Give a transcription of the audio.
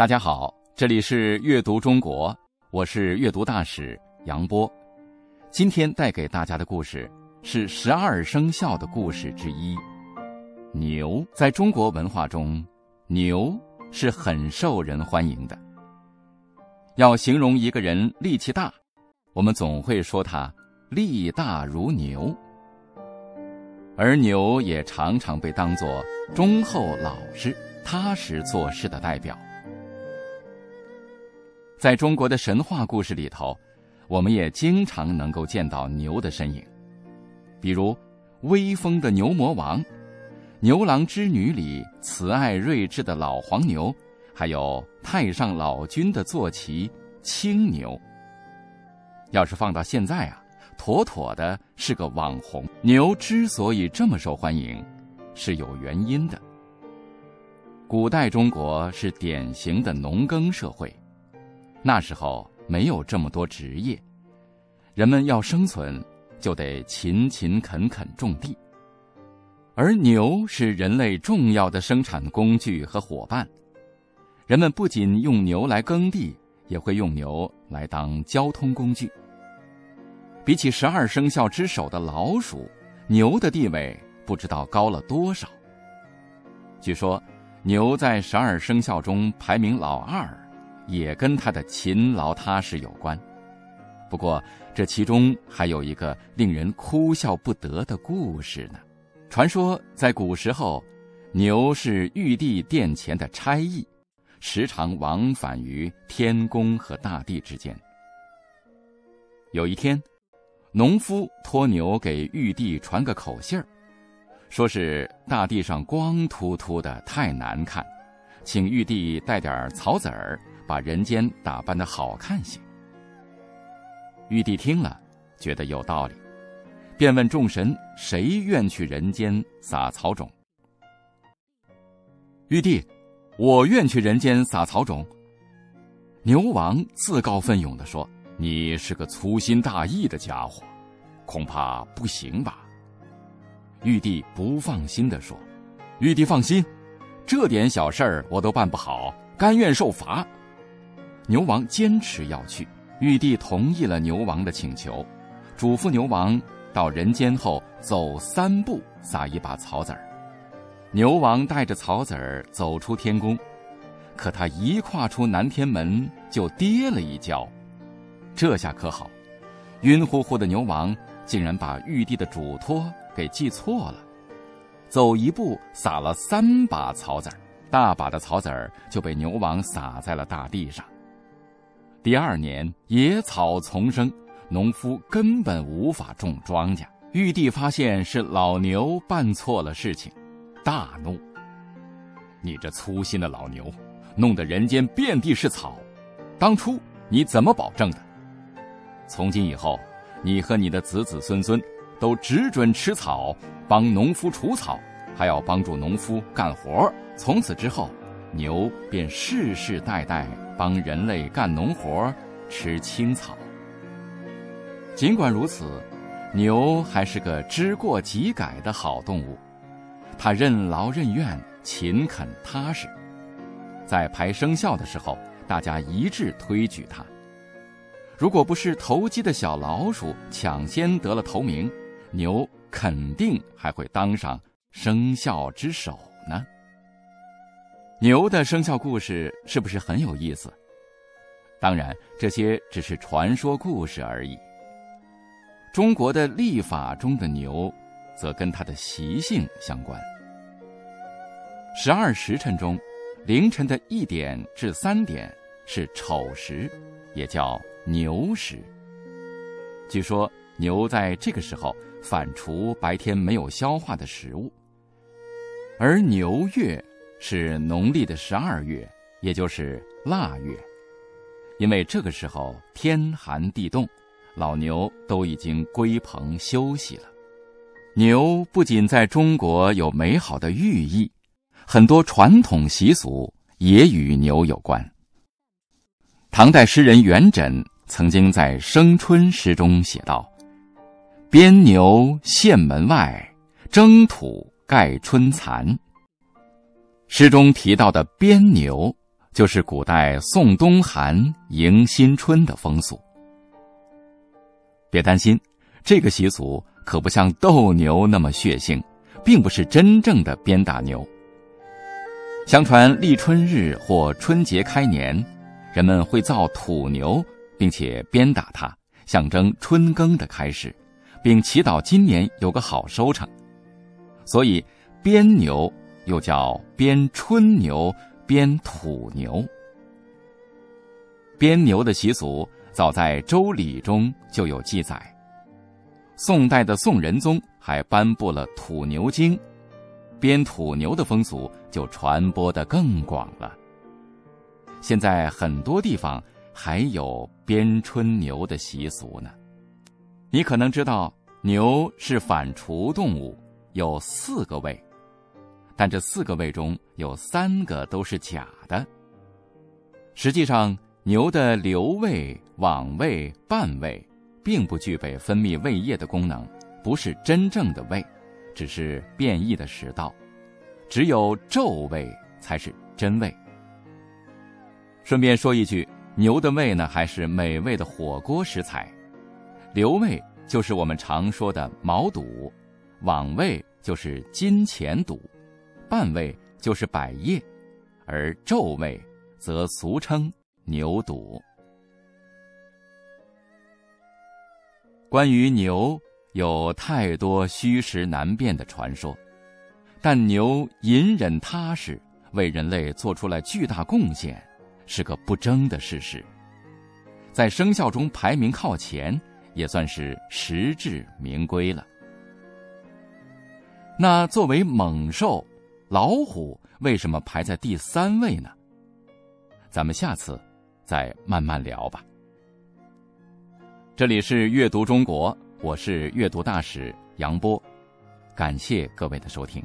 大家好，这里是阅读中国，我是阅读大使杨波。今天带给大家的故事是十二生肖的故事之一。牛在中国文化中，牛是很受人欢迎的。要形容一个人力气大，我们总会说他力大如牛。而牛也常常被当作忠厚老实、踏实做事的代表。在中国的神话故事里头，我们也经常能够见到牛的身影，比如威风的牛魔王、牛郎织女里慈爱睿智的老黄牛，还有太上老君的坐骑青牛。要是放到现在啊，妥妥的是个网红。牛之所以这么受欢迎，是有原因的。古代中国是典型的农耕社会。那时候没有这么多职业，人们要生存，就得勤勤恳恳种地。而牛是人类重要的生产工具和伙伴，人们不仅用牛来耕地，也会用牛来当交通工具。比起十二生肖之首的老鼠，牛的地位不知道高了多少。据说，牛在十二生肖中排名老二。也跟他的勤劳踏实有关，不过这其中还有一个令人哭笑不得的故事呢。传说在古时候，牛是玉帝殿前的差役，时常往返于天宫和大地之间。有一天，农夫托牛给玉帝传个口信儿，说是大地上光秃秃的太难看，请玉帝带点草籽儿。把人间打扮的好看些。玉帝听了，觉得有道理，便问众神：“谁愿去人间撒草种？”玉帝：“我愿去人间撒草种。”牛王自告奋勇的说：“你是个粗心大意的家伙，恐怕不行吧？”玉帝不放心的说：“玉帝放心，这点小事儿我都办不好，甘愿受罚。”牛王坚持要去，玉帝同意了牛王的请求，嘱咐牛王到人间后走三步撒一把草籽儿。牛王带着草籽儿走出天宫，可他一跨出南天门就跌了一跤，这下可好，晕乎乎的牛王竟然把玉帝的嘱托给记错了，走一步撒了三把草籽儿，大把的草籽儿就被牛王撒在了大地上。第二年，野草丛生，农夫根本无法种庄稼。玉帝发现是老牛办错了事情，大怒：“你这粗心的老牛，弄得人间遍地是草，当初你怎么保证的？从今以后，你和你的子子孙孙都只准吃草，帮农夫除草，还要帮助农夫干活。从此之后。”牛便世世代代帮人类干农活，吃青草。尽管如此，牛还是个知过即改的好动物，它任劳任怨、勤恳踏实。在排生肖的时候，大家一致推举它。如果不是投机的小老鼠抢先得了头名，牛肯定还会当上生肖之首呢。牛的生肖故事是不是很有意思？当然，这些只是传说故事而已。中国的历法中的牛，则跟它的习性相关。十二时辰中，凌晨的一点至三点是丑时，也叫牛时。据说牛在这个时候反刍白天没有消化的食物，而牛月。是农历的十二月，也就是腊月，因为这个时候天寒地冻，老牛都已经归棚休息了。牛不仅在中国有美好的寓意，很多传统习俗也与牛有关。唐代诗人元稹曾经在《生春》诗中写道：“鞭牛献门外，征土盖春蚕。”诗中提到的“编牛”，就是古代送冬寒、迎新春的风俗。别担心，这个习俗可不像斗牛那么血腥，并不是真正的鞭打牛。相传立春日或春节开年，人们会造土牛，并且鞭打它，象征春耕的开始，并祈祷今年有个好收成。所以，鞭牛又叫鞭春牛、鞭土牛。鞭牛的习俗早在《周礼》中就有记载，宋代的宋仁宗还颁布了《土牛经》。鞭土牛的风俗就传播的更广了。现在很多地方还有鞭春牛的习俗呢。你可能知道，牛是反刍动物，有四个胃，但这四个胃中有三个都是假的。实际上，牛的留胃、往胃、半胃，并不具备分泌胃液的功能，不是真正的胃。只是变异的食道，只有皱胃才是真胃。顺便说一句，牛的胃呢，还是美味的火锅食材。留胃就是我们常说的毛肚，往胃就是金钱肚，半位就是百叶，而皱胃则俗称牛肚。关于牛。有太多虚实难辨的传说，但牛隐忍踏实，为人类做出了巨大贡献，是个不争的事实。在生肖中排名靠前，也算是实至名归了。那作为猛兽，老虎为什么排在第三位呢？咱们下次再慢慢聊吧。这里是阅读中国。我是阅读大使杨波，感谢各位的收听。